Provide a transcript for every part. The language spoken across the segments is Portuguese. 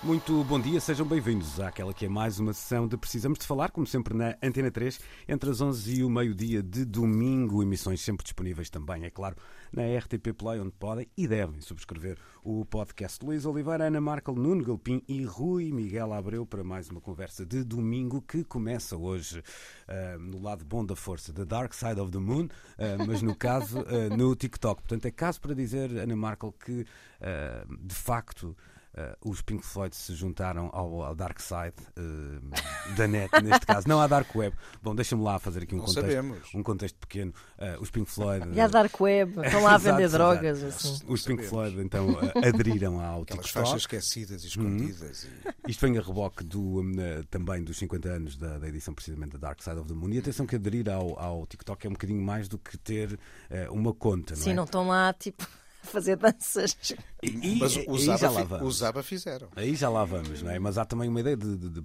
Muito bom dia, sejam bem-vindos àquela que é mais uma sessão de Precisamos de Falar, como sempre na Antena 3, entre as 11 e o meio-dia de domingo, emissões sempre disponíveis também, é claro, na RTP Play, onde podem e devem subscrever o podcast Luís Oliveira, Ana Markel, Nuno Galpim e Rui Miguel Abreu para mais uma conversa de domingo que começa hoje uh, no lado bom da força, The Dark Side of the Moon, uh, mas no caso uh, no TikTok. Portanto, é caso para dizer, Ana Markel, que de facto Uh, os Pink Floyd se juntaram ao, ao Dark Side uh, da net, neste caso, não à Dark Web. Bom, deixa-me lá fazer aqui um não contexto, sabemos. um contexto pequeno. Uh, os Pink Floyd. E a Dark Web, estão lá a vender Exato, drogas. exato. Assim. Os Pink sabemos. Floyd então aderiram ao Aquelas TikTok. faixas esquecidas e escondidas. e- Isto vem a reboque do, um, eh, também dos 50 anos da, da edição precisamente da Dark Side of the Moon. E atenção que aderir ao, ao TikTok é um bocadinho mais do que ter uma conta, não Sim, é? não estão lá, tipo, fazer danças. E- e- Mas aí os já ABBA, lá fi- vamos. os ABBA fizeram. Aí já lá vamos, não é? Mas há também uma ideia de, de- de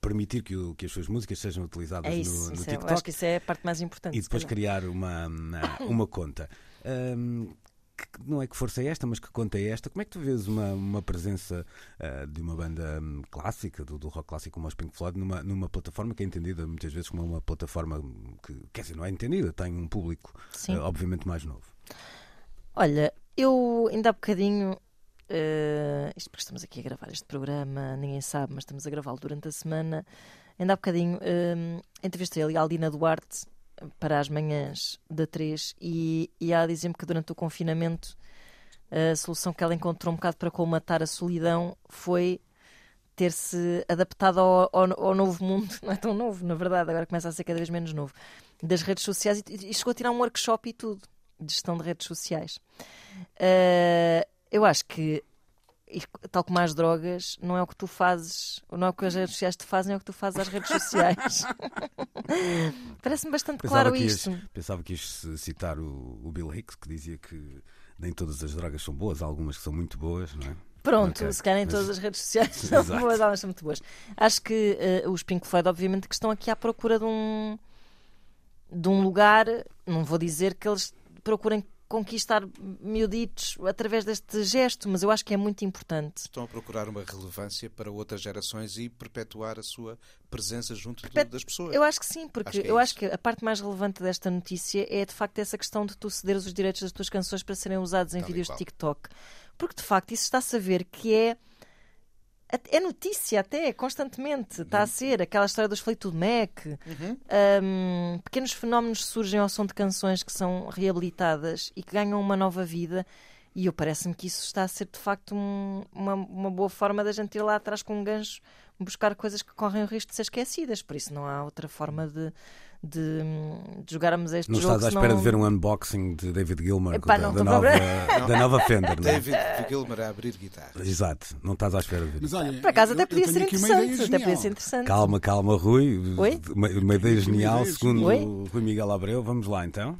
permitir que, o- que as suas músicas sejam utilizadas É no, isso, no isso é, TikTok acho que isso é a parte mais importante. e depois criar uma, uma, uma conta. Hum, que não é que força é esta, mas que conta é esta? Como é que tu vês uma, uma presença ah, de uma banda hum, clássica, do, do rock clássico como os Pink Floyd, numa, numa plataforma que é entendida muitas vezes como uma plataforma que, quer dizer, não é entendida, tem um público ah, obviamente mais novo. Olha, eu ainda há bocadinho. eh, isto porque estamos aqui a gravar este programa, ninguém sabe, mas estamos a gravá-lo durante a semana. Ainda há bocadinho eh, entrevistei ali a Aldina Duarte para as manhãs da 3 e, e ela dizer-me que durante o confinamento a solução que ela encontrou um bocado para colmatar a solidão foi ter-se adaptado ao, ao- ao novo mundo, não é tão novo, na verdade, agora começa a ser cada vez menos novo, das redes sociais e, e chegou a tirar um workshop e tudo de gestão de redes sociais. Uh, eu acho que, tal como as drogas, não é o que tu fazes, não é o que as redes sociais te fazem, é o que tu fazes às redes sociais. Parece-me bastante claro que ias, isto. pensava que ias citar o, o Bill Hicks, que dizia que nem todas as drogas são boas, há algumas que são muito boas, não é? Pronto, Ok, se calhar em mas- todas as redes sociais são Exato. boas, elas são muito boas. Acho que eh, os Pink Floyd, obviamente, que estão aqui à procura de um, de um lugar, não vou dizer que eles procurem conquistar miuditos através deste gesto, mas eu acho que é muito importante. Estão a procurar uma relevância para outras gerações e perpetuar a sua presença junto Perpet- das pessoas. Eu acho que sim, porque Acho que é eu isso. acho que a parte mais relevante desta notícia é de facto essa questão de tu cederes os direitos das tuas canções para serem usados em Tal vídeos de. TikTok. Porque de facto isso está-se a ver que é. É notícia até, constantemente. Está a Uhum. ser aquela história dos Fleetwood Mac. Um, pequenos fenómenos surgem ao som de canções que são reabilitadas e que ganham uma nova vida. E eu parece-me que isso está a ser de facto um- uma, uma boa forma da gente ir lá atrás com um gancho buscar coisas que correm o risco de ser esquecidas. Por isso não há outra forma de, de, de jogarmos este Não jogo. estás à espera de ver um unboxing de David Gilmour Epá, da, não da nova, da nova Fender, não é? David Gilmer a abrir guitarra. Exato, não estás à espera de ver Mas olha, Por acaso eu- até eu podia ser interessante. Até podia ser interessante. Calma, calma, Rui. Oi? Uma, uma ideia genial, segundo Oi? o Rui Miguel Abreu. Vamos lá então.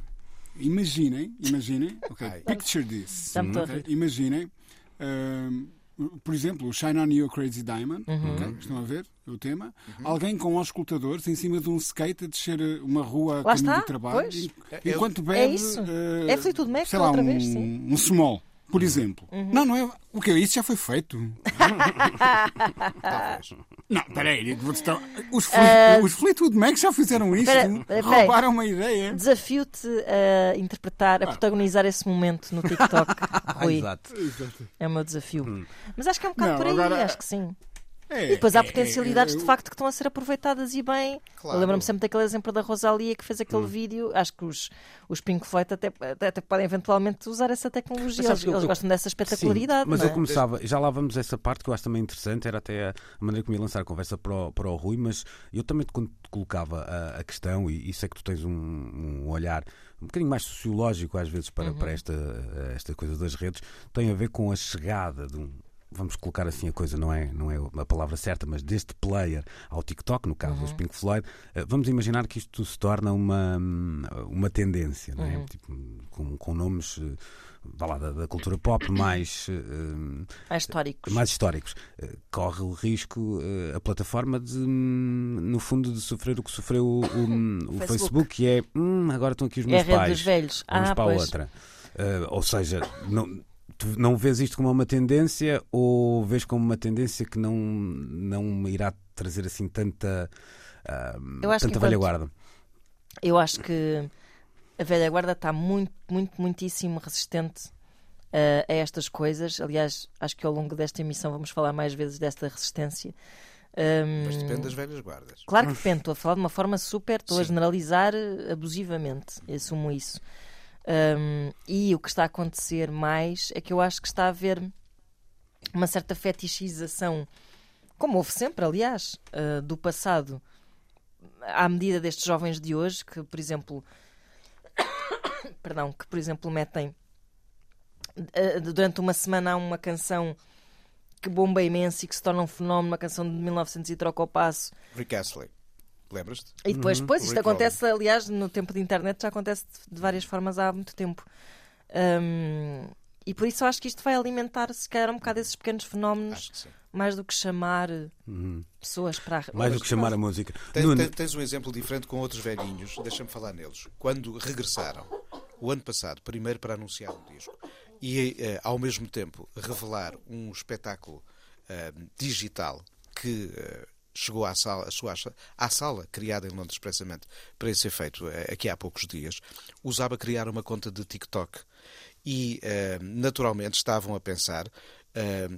Imaginem, imaginem, ok, Ai. picture this. Já me estou a ok? rir. Imaginem, ahm, por exemplo, o Shine On You Crazy Diamond, Uhum. ok? estão a ver o tema? Alguém com auscultadores em cima de um skate a descer eh, uma rua Lá caminho está, do trabalho, pois. en- É- enquanto é bebe, isso. eh, É Fleetwood Mac sei lá, outra um, vez, sim. Uhum. um small, por exemplo. Não, não é. O que Isso já foi feito. Talvez. Não, peraí, vou-te dar- os, Fleet- os Fleetwood Mac já fizeram isto. Espera, espera. roubaram uma ideia. Desafio-te a interpretar, a protagonizar esse momento no TikTok, Rui. Exato. É o meu desafio. Mas acho que é um bocado Não, por aí, agora- acho que sim. É, E depois há é, potencialidades é, de facto que estão a ser aproveitadas e bem. Claro. Eu lembro-me sempre daquele exemplo da Rosalia que fez Hum. aquele vídeo. Acho que os, os Pink Floyd até, até, até podem eventualmente usar essa tecnologia. Eles, eu- eles eu- gostam dessa espetacularidade. Sim, mas não eu é? começava, já lá vamos a essa parte que eu acho também interessante, era até a, maneira como ia lançar a conversa para o, para o Rui, mas eu também te con- colocava a, a questão, e isso é que tu tens um, um olhar um bocadinho mais sociológico às vezes para, para esta, esta coisa das redes, tem a ver com a chegada de um vamos colocar assim a coisa, não é, não é a palavra certa, mas deste player ao TikTok, no caso dos Pink Floyd, eh, vamos imaginar que isto se torna uma, uma tendência, não é? Tipo, com, com nomes eh, vá lá, da, da cultura pop mais, eh, Mais históricos. mais históricos. Corre o risco eh, a plataforma de, hum, no fundo, de sofrer o que sofreu o, o- o Facebook. Facebook, que é "Hum, agora estão aqui os É a meus rede pais. dos velhos. Vamos Ah, para a pois. outra. Eh, ou seja, não, não vês isto como uma tendência ou vês como uma tendência que não, não irá trazer assim tanta, Eu acho que tanta velha guarda? Eu acho que a velha guarda está muito, muito, muitíssimo resistente eh, a estas coisas. Aliás, acho que ao longo desta emissão vamos falar mais vezes desta resistência. Ahm, Mas depende das velhas guardas. Claro que depende, estou a falar de uma forma super, estou a Sim. generalizar eh, abusivamente, eu assumo isso. Ahm, e o que está a acontecer mais é que eu acho que está a haver uma certa fetichização, como houve sempre, aliás, ah, do passado, à medida destes jovens de hoje, que, por exemplo, perdão, que, por exemplo, metem ah, durante uma semana uma canção que bomba imenso e que se torna um fenómeno, uma canção de 1900 e troca o passo, Rick Astley. Lembras-te? e depois, pois, isto Rick acontece, aliás, no tempo de internet já acontece de- várias formas há muito tempo. Hum, e por isso eu acho que isto vai alimentar, se calhar, um bocado esses pequenos fenómenos, Acho que sim. mais do que chamar eh, pessoas para a Mais do que chamar a música. Tens- tens um exemplo diferente com outros velhinhos, deixa-me falar neles. Quando regressaram, o ano passado, primeiro para anunciar um disco e eh, ao mesmo tempo revelar um espetáculo eh, digital que eh, chegou à sala, sua, à sala criada em Londres expressamente para esse efeito eh, aqui há poucos dias, usava criar uma conta de TikTok. E eh, naturalmente estavam a pensar eh,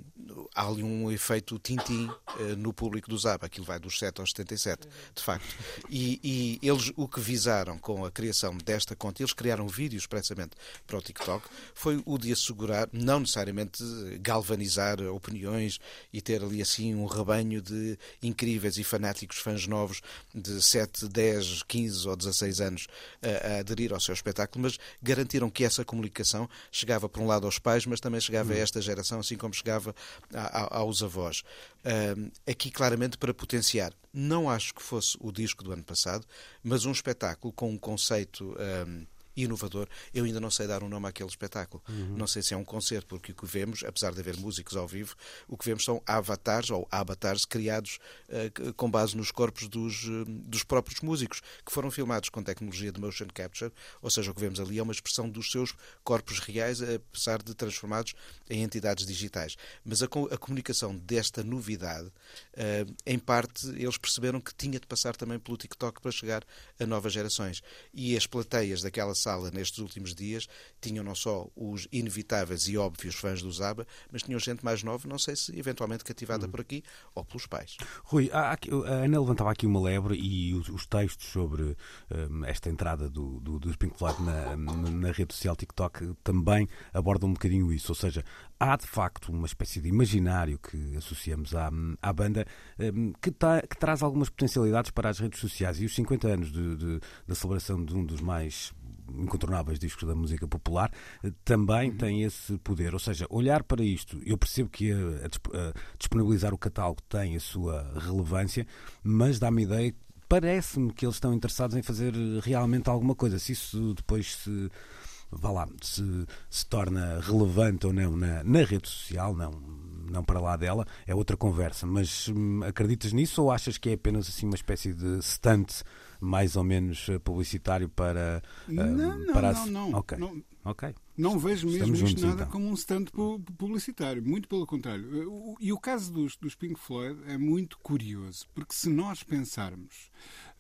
há ali um efeito tintim eh, no público do Zaba, aquilo vai dos 7 aos 77, de facto. E, e eles o que visaram com a criação desta conta, eles criaram vídeos expressamente para o TikTok, foi o de assegurar, não necessariamente galvanizar opiniões e ter ali assim um rebanho de incríveis e fanáticos fãs novos de 7, 10, 15 ou 16 anos a, a aderir ao seu espetáculo, mas garantiram que essa comunicação chegava por um lado aos pais, mas também chegava a esta geração, assim como chegava a- a- aos avós. Ahm, aqui claramente para potenciar. Não acho que fosse o disco do ano passado, mas um espetáculo com um conceito inovador. Eu ainda não sei dar um nome àquele espetáculo. Não sei se é um concerto, porque o que vemos, apesar de haver músicos ao vivo, o que vemos são avatares ou avatares criados c- com base nos corpos dos, eh, dos próprios músicos, que foram filmados com tecnologia de motion capture, ou seja, o que vemos ali é uma expressão dos seus corpos reais, apesar de transformados em entidades digitais. Mas a, co- a comunicação desta novidade, eh, em parte, eles perceberam que tinha de passar também pelo TikTok para chegar a novas gerações. E as plateias daquela sala nestes últimos dias tinham não só os inevitáveis e óbvios fãs do Zaba, mas tinham gente mais nova, não sei se eventualmente cativada por aqui ou pelos pais. Rui, aqui- a Ana levantava aqui uma lebre e os, os textos sobre hum, esta entrada do, do, na, na, na rede social TikTok também abordam um bocadinho isso. Ou seja, há de facto uma espécie de imaginário que associamos à, à banda hum, que, tá- que traz algumas potencialidades para as redes sociais. E os 50 anos de, de- da celebração de um dos mais incontornáveis discos da música popular eh, também tem esse poder. Ou seja, olhar para isto, eu percebo que a, a disp- a disponibilizar o catálogo tem a sua relevância, mas dá-me ideia. Parece-me que eles estão interessados em fazer realmente alguma coisa. Se isso depois se vá lá, se, se torna relevante ou não na, na rede social, não, não para lá dela, é outra conversa. Mas hum, acreditas nisso ou achas que é apenas assim uma espécie de stunt mais ou menos eh, publicitário para. Não, não, para não, a- não. Ok. Não- ok. Não vejo mesmo Estamos isto juntos, nada então. como um stand pu- publicitário, muito pelo contrário. O- E o caso dos, dos Pink Floyd é muito curioso, porque se nós pensarmos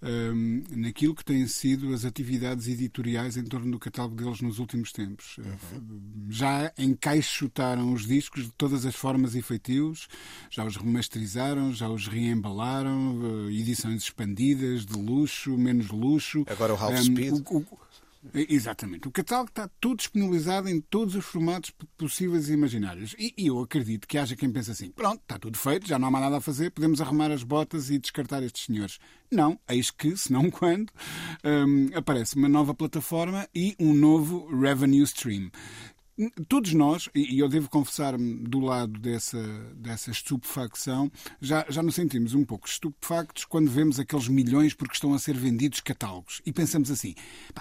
hum, naquilo que têm sido as atividades editoriais em torno do catálogo deles nos últimos tempos, eh, f- já encaixotaram os discos de todas as formas e feitios, já os remasterizaram, já os reembalaram, eh, edições expandidas, de luxo, menos luxo. Agora o half Hum, speed. o- o- Exatamente. O catálogo está todo disponibilizado em todos os formatos possíveis e imaginários. E, e eu acredito que haja quem pense assim: pronto, está tudo feito, já não há mais nada a fazer, podemos arrumar as botas e descartar estes senhores. Não, eis que, se não quando, hum, aparece uma nova plataforma e um novo revenue stream. Todos nós, e eu devo confessar-me do lado dessa, dessa estupefacção, já, já nos sentimos um pouco estupefactos quando vemos aqueles milhões porque estão a ser vendidos catálogos. E pensamos assim,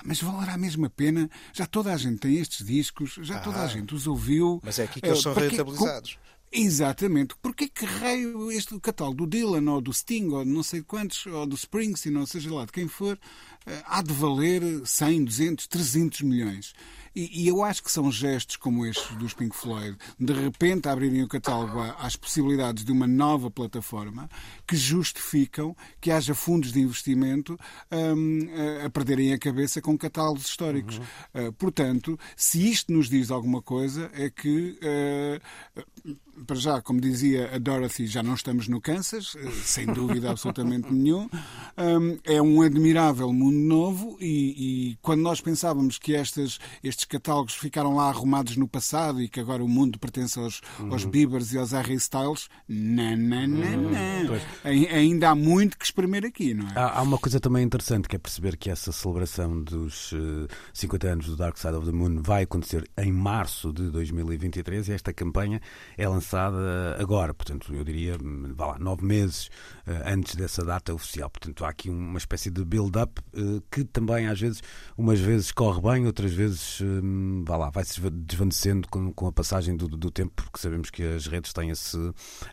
mas valerá mesmo a pena? Já toda a gente tem estes discos, já ah, toda a gente os ouviu. Mas é aqui que eles são rentabilizados. Exatamente. Porquê que raio este catálogo do Dylan ou do Sting ou de não sei quantos, ou do Springsteen, ou seja lá de quem for, eh, há de valer 100, 200, 300 milhões? E, e, eu acho que são gestos como estes dos Pink Floyd, de repente abrirem o catálogo às possibilidades de uma nova plataforma, que justificam que haja fundos de investimento um, a, perderem a cabeça com catálogos históricos. Uhum. Uh, portanto, se isto nos diz alguma coisa, é que. Uh, para já, como dizia a Dorothy, já não estamos no Kansas, eh, sem dúvida absolutamente nenhum. É um admirável mundo novo e, e quando nós pensávamos que estas, estes catálogos ficaram lá arrumados no passado e que agora o mundo pertence aos, uhum. aos Biebers e aos Harry Styles, não, não, não, uhum. não. Ainda há muito que espremer aqui, não é? Há, há, uma coisa também interessante que é perceber que essa celebração dos uh, eh, 50 anos do Dark Side of the Moon vai acontecer em março de 2023 e esta campanha é lançada agora, portanto, eu diria, vá lá, nove meses eh, antes dessa data oficial. Portanto, há aqui uma espécie de build-up eh, que também, às vezes, umas vezes corre bem, outras vezes, hum, vá lá, vai-se desvanecendo com, com a passagem do, do, tempo, porque sabemos que as redes têm esse,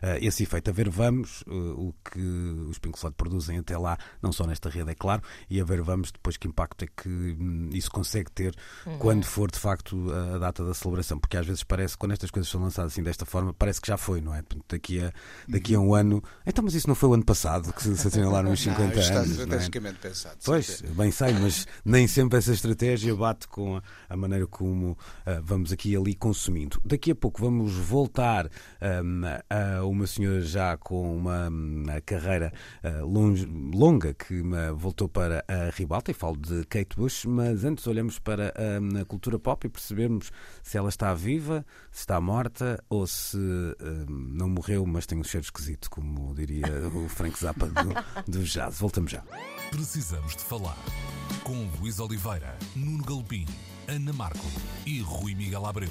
eh, esse efeito. A ver, vamos, o que os Pink Floyd produzem até lá, não só nesta rede, é claro, e a ver, vamos depois que impacto é que hum, isso consegue ter uhum. quando for, de facto, a data da celebração. Porque às vezes parece, quando estas coisas são lançadas assim desta forma, parece que já foi, não é? Daqui a, daqui a um ano. Então, mas isso não foi o ano passado que se assinalaram os 50 não, está anos. Está é? pensado. Pois, bem sei, mas nem sempre essa estratégia bate com a maneira como uh, vamos aqui e ali consumindo. Daqui a pouco vamos voltar um, a uma senhora já com uma, uma carreira uh, longe, longa que uh, voltou para a ribalta, e falo de Kate Bush, mas antes olhamos para a cultura pop e percebemos se ela está viva, se está morta ou se não morreu, mas tem um cheiro esquisito, como diria o Frank Zappa do, do jazz. Voltamos já. Precisamos de falar com Luís Oliveira, Nuno Galpim, Ana Marco e Rui Miguel Abreu.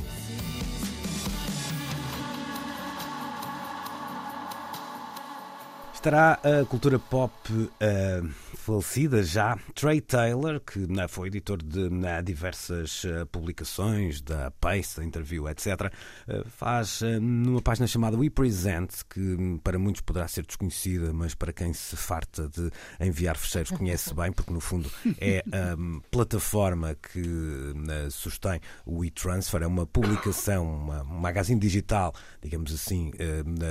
Estará a cultura pop uh, falecida já, Trey Taylor, que uh, foi editor de uh, diversas uh, publicações, da Pace, da Interview, etc., faz numa página chamada We Present, que um, para muitos poderá ser desconhecida, mas para quem se farta de enviar fecheiros conhece bem, porque no fundo é a um, plataforma que sustém o WeTransfer, é uma publicação, uma, um magazine digital, digamos assim,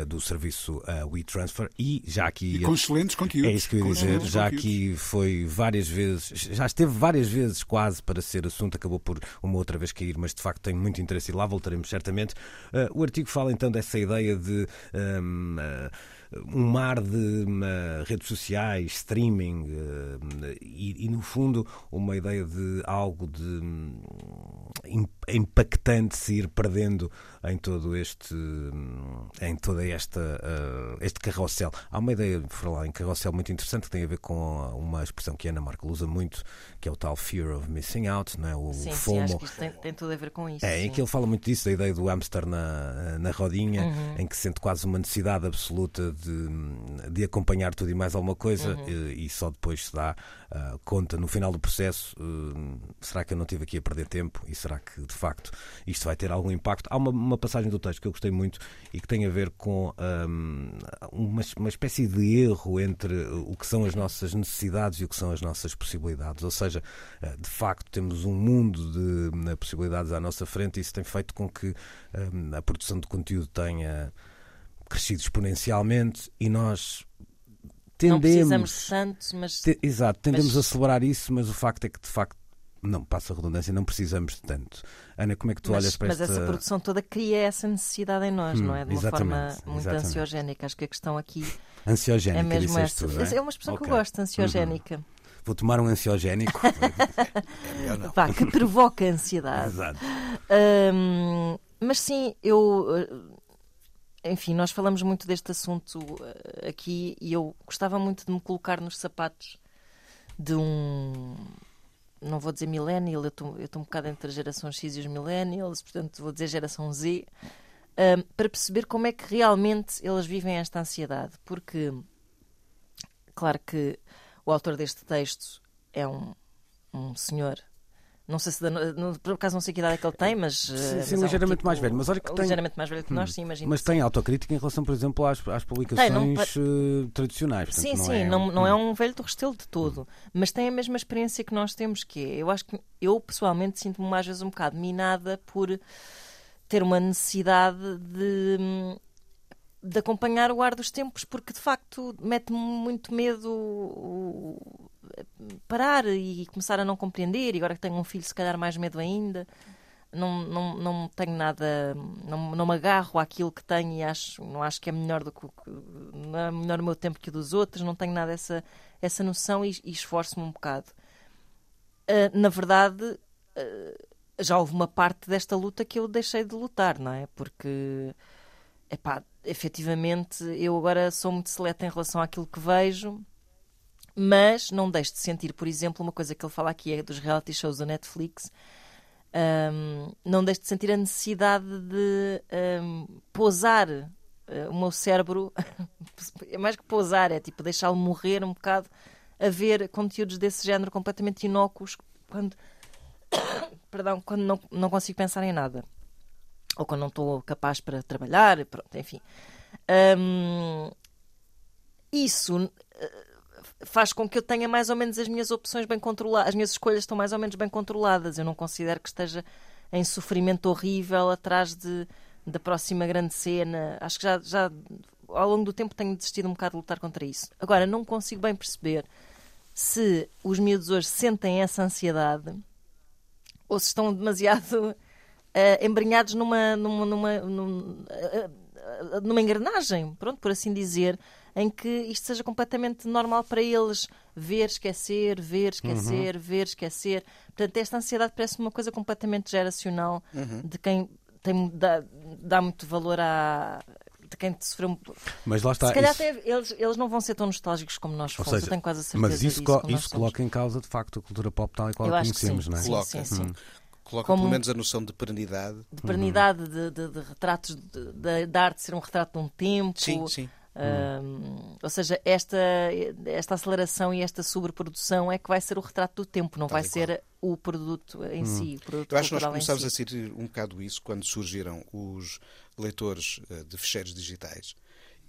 do serviço WeTransfer e já aqui. E com excelentes conteúdos. É isso que eu ia dizer. Já conteúdos. aqui foi várias vezes, já esteve várias vezes quase para ser assunto, acabou por uma outra vez cair, mas de facto tenho muito interesse e lá voltaremos certamente. Uh, o artigo fala então dessa ideia de. Um, uh, um mar de uh, redes sociais, streaming uh, e, e, no fundo, uma ideia de algo de um, impactante se ir perdendo em todo este em toda esta uh, este carrossel. Há uma ideia, por falar em carrossel, muito interessante que tem a ver com uma expressão que a Ana Marca usa muito, que é o tal fear of missing out, não é? o sim, FOMO. Sim, acho que isto tem, tem tudo a ver com isso. É, sim. em que ele fala muito disso, da ideia do hamster na, na rodinha, uhum. em que sente quase uma necessidade absoluta de, de acompanhar tudo e mais alguma coisa uhum. e, e, só depois se dá uh, conta no final do processo uh, será que eu não estive aqui a perder tempo e será que de facto isto vai ter algum impacto? Há uma, uma passagem do texto que eu gostei muito e que tem a ver com um, uma, uma espécie de erro entre o que são as nossas necessidades e o que são as nossas possibilidades. Ou seja, uh, de facto temos um mundo de possibilidades à nossa frente e isso tem feito com que um, a produção de conteúdo tenha crescido exponencialmente e nós tendemos. Não precisamos tanto, mas. Te, exato, tendemos mas... a celebrar isso, mas o facto é que de facto. Não, passa a redundância, não precisamos de tanto. Ana, como é que tu mas, olhas para mas esta... Mas essa produção toda cria essa necessidade em nós, hum, não é? De uma forma muito exatamente. ansiogénica. Acho que a questão aqui ansiogénica, é mesmo essa. Tu, é? é? uma expressão okay. que eu gosto, ansiogénica. Uhum. Vou tomar um ansiogénico. é Pá, que provoca ansiedade. Exato. Um, mas sim, eu enfim, nós falamos muito deste assunto uh, aqui e eu gostava muito de me colocar nos sapatos de um não vou dizer millennial, eu estou um bocado entre a geração X e os millennials, portanto vou dizer geração Z, um, para perceber como é que realmente eles vivem esta ansiedade. Porque, claro que o autor deste texto é um, um senhor não sei se, por acaso não sei que idade é que ele tem, mas. Sim, eh, sim mas é ligeiramente tipo, mais velho. Mas olha que tem... Ligeiramente mais velho que nós, hum. sim, imagino. Mas tem autocrítica em relação, por exemplo, às, às publicações tem, não... uh, tradicionais. Portanto, sim, não sim, é... não, não é um velho do restelo de todo. Hum. Mas tem a mesma experiência que nós temos, que é. Eu acho que eu pessoalmente sinto-me às vezes um bocado minada por ter uma necessidade de hum, de acompanhar o ar dos tempos, porque de facto mete-me muito medo parar e começar a não compreender. E agora que tenho um filho, se calhar mais medo ainda. Não, não, não tenho nada, não, não me agarro àquilo que tenho e acho, não acho que é melhor do que não é melhor o meu tempo que o dos outros, não tenho nada essa, essa noção e, e esforço-me um bocado. Uh, na verdade, uh, já houve uma parte desta luta que eu deixei de lutar, não é? Porque epá, efetivamente, eu agora sou muito seleta em relação àquilo que vejo, mas não deixo de sentir, por exemplo, uma coisa que ele fala aqui é dos reality shows da Netflix. Um, não deixo de sentir a necessidade de um, pousar uh, o meu cérebro, é mais que pousar, é tipo deixá-lo morrer um bocado a ver conteúdos desse género completamente inócuos quando, perdão, quando não, não consigo pensar em nada ou quando não estou capaz para trabalhar, pronto, enfim. Um, isso eh, faz com que eu tenha mais ou menos as minhas opções bem controladas, as minhas escolhas estão mais ou menos bem controladas. Eu não considero que esteja em sofrimento horrível atrás de, da próxima grande cena. Acho que já, já ao longo do tempo tenho desistido um bocado de lutar contra isso. Agora, não consigo bem perceber se os miúdos hoje sentem essa ansiedade ou se estão demasiado uh, embrenhados numa, numa, numa, numa, uh, numa engrenagem, pronto, por assim dizer, em que isto seja completamente normal para eles ver, esquecer, ver, esquecer, uhum. ver, esquecer. Portanto, esta ansiedade parece uma coisa completamente geracional uhum. de quem tem, dá, dá muito valor a de quem sofreu. Mas lá está. Se calhar isso... eles, eles não vão ser tão nostálgicos como nós fomos, seja, eu tenho quase a certeza. Mas isso, disso, isso coloca em causa, de facto, a cultura pop tal e qual a conhecemos, sim, não é? Sim, coloca. Sim, sim. Hum. Coloca Como... pelo menos a noção de perenidade. De perenidade, uhum. de, de, de, retratos, de, de arte ser um retrato de um tempo. Sim, sim. Um, ou seja, esta, esta aceleração e esta sobreprodução é que vai ser o retrato do tempo, não vai ser o produto em hum. si. Produto Eu acho que nós começámos si. a sentir um bocado isso quando surgiram os leitores eh, de ficheiros digitais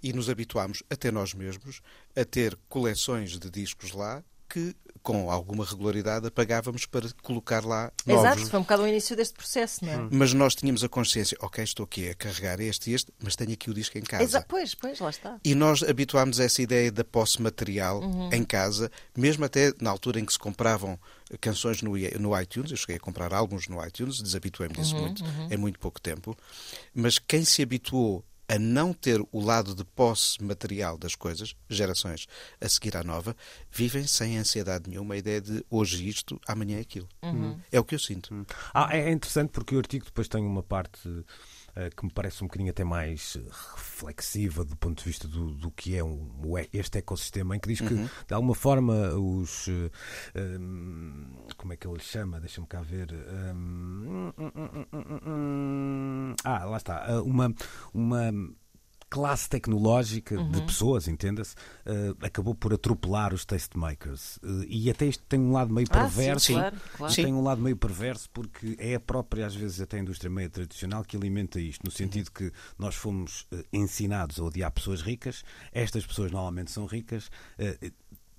e nos habituámos, até nós mesmos, a ter coleções de discos lá que, com alguma regularidade, apagávamos para colocar lá novos. Exato, foi um bocado o início deste processo, não é? Hum. Mas nós tínhamos a consciência, ok, estou aqui a carregar este e este, mas tenho aqui o disco em casa. Exato, pois, pois, lá está. E nós habituámos a essa ideia da posse material uhum. em casa, mesmo até na altura em que se compravam canções no, no iTunes, eu cheguei a comprar álbuns no iTunes, desabituei-me disso uhum, muito, uhum. em muito pouco tempo, mas quem se habituou a não ter o lado de posse material das coisas, gerações a seguir à nova, vivem sem ansiedade nenhuma a ideia de hoje isto, amanhã aquilo. Uhum. É o que eu sinto. Uhum. Ah, é interessante porque o artigo depois tem uma parte que me parece um bocadinho até mais reflexiva do ponto de vista do, do que é um, este ecossistema, em que diz que, uhum. de alguma forma, os. Uh, um, como é que ele chama? Deixa-me cá ver. Um, ah, lá está. Uma. uma classe tecnológica uhum. de pessoas, entenda-se, uh, acabou por atropelar os tastemakers. Uh, e até isto tem um lado meio ah, perverso. Sim, claro, claro. Tem um lado meio perverso porque é a própria, às vezes, até a indústria meio tradicional que alimenta isto, no sentido que nós fomos uh, ensinados a odiar pessoas ricas, estas pessoas normalmente são ricas.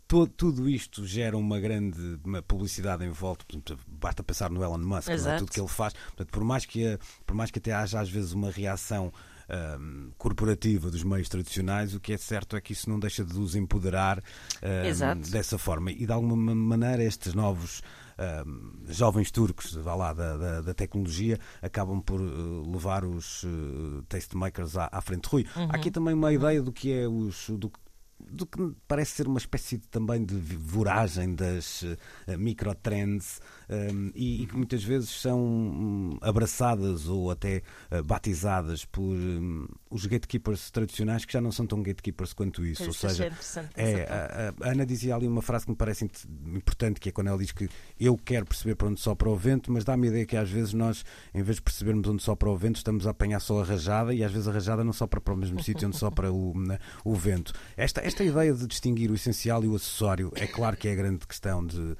Todo, tudo isto gera uma grande uma publicidade em volta. Portanto, basta pensar no Elon Musk, é? tudo que ele faz. Portanto, por mais que, por mais que até haja às vezes uma reação um, corporativa dos meios tradicionais, o que é certo é que isso não deixa de os empoderar um, dessa forma. E de alguma maneira estes novos um, jovens turcos vá lá, da, da, da, tecnologia acabam por uh, levar os uh, tastemakers à, à frente. Rui, uhum. há aqui também uma ideia do que é os. Do, do que parece ser uma espécie de, também de voragem das uh, microtrends um, e, e, que muitas vezes são um, abraçadas ou até uh, batizadas por um, os gatekeepers tradicionais que já não são tão gatekeepers quanto isso. Ou é seja, é, a, a Ana dizia ali uma frase que me parece importante, que é quando ela diz que eu quero perceber para onde sopra o vento, mas dá-me a ideia que às vezes nós, em vez de percebermos onde sopra o vento, estamos a apanhar só a rajada e às vezes a rajada não sopra para o mesmo sítio onde sopra o, né, o vento. Esta, esta ideia de distinguir o essencial e o acessório é claro que é a grande questão de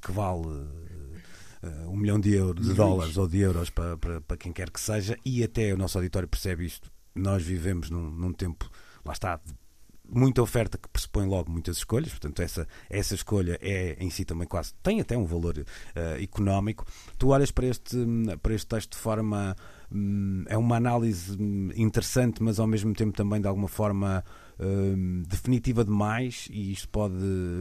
que vale eh, um milhão de, euros, de dólares ou de euros para, para, para quem quer que seja, e até o nosso auditório percebe isto. Nós vivemos num, num tempo, lá está, muita oferta que pressupõe logo muitas escolhas, portanto, essa, essa escolha é em si também quase, tem até um valor eh, económico. Tu olhas para este, para este texto de forma. hum, é uma análise hum, interessante, mas ao mesmo tempo também de alguma forma hum, definitiva demais e isto pode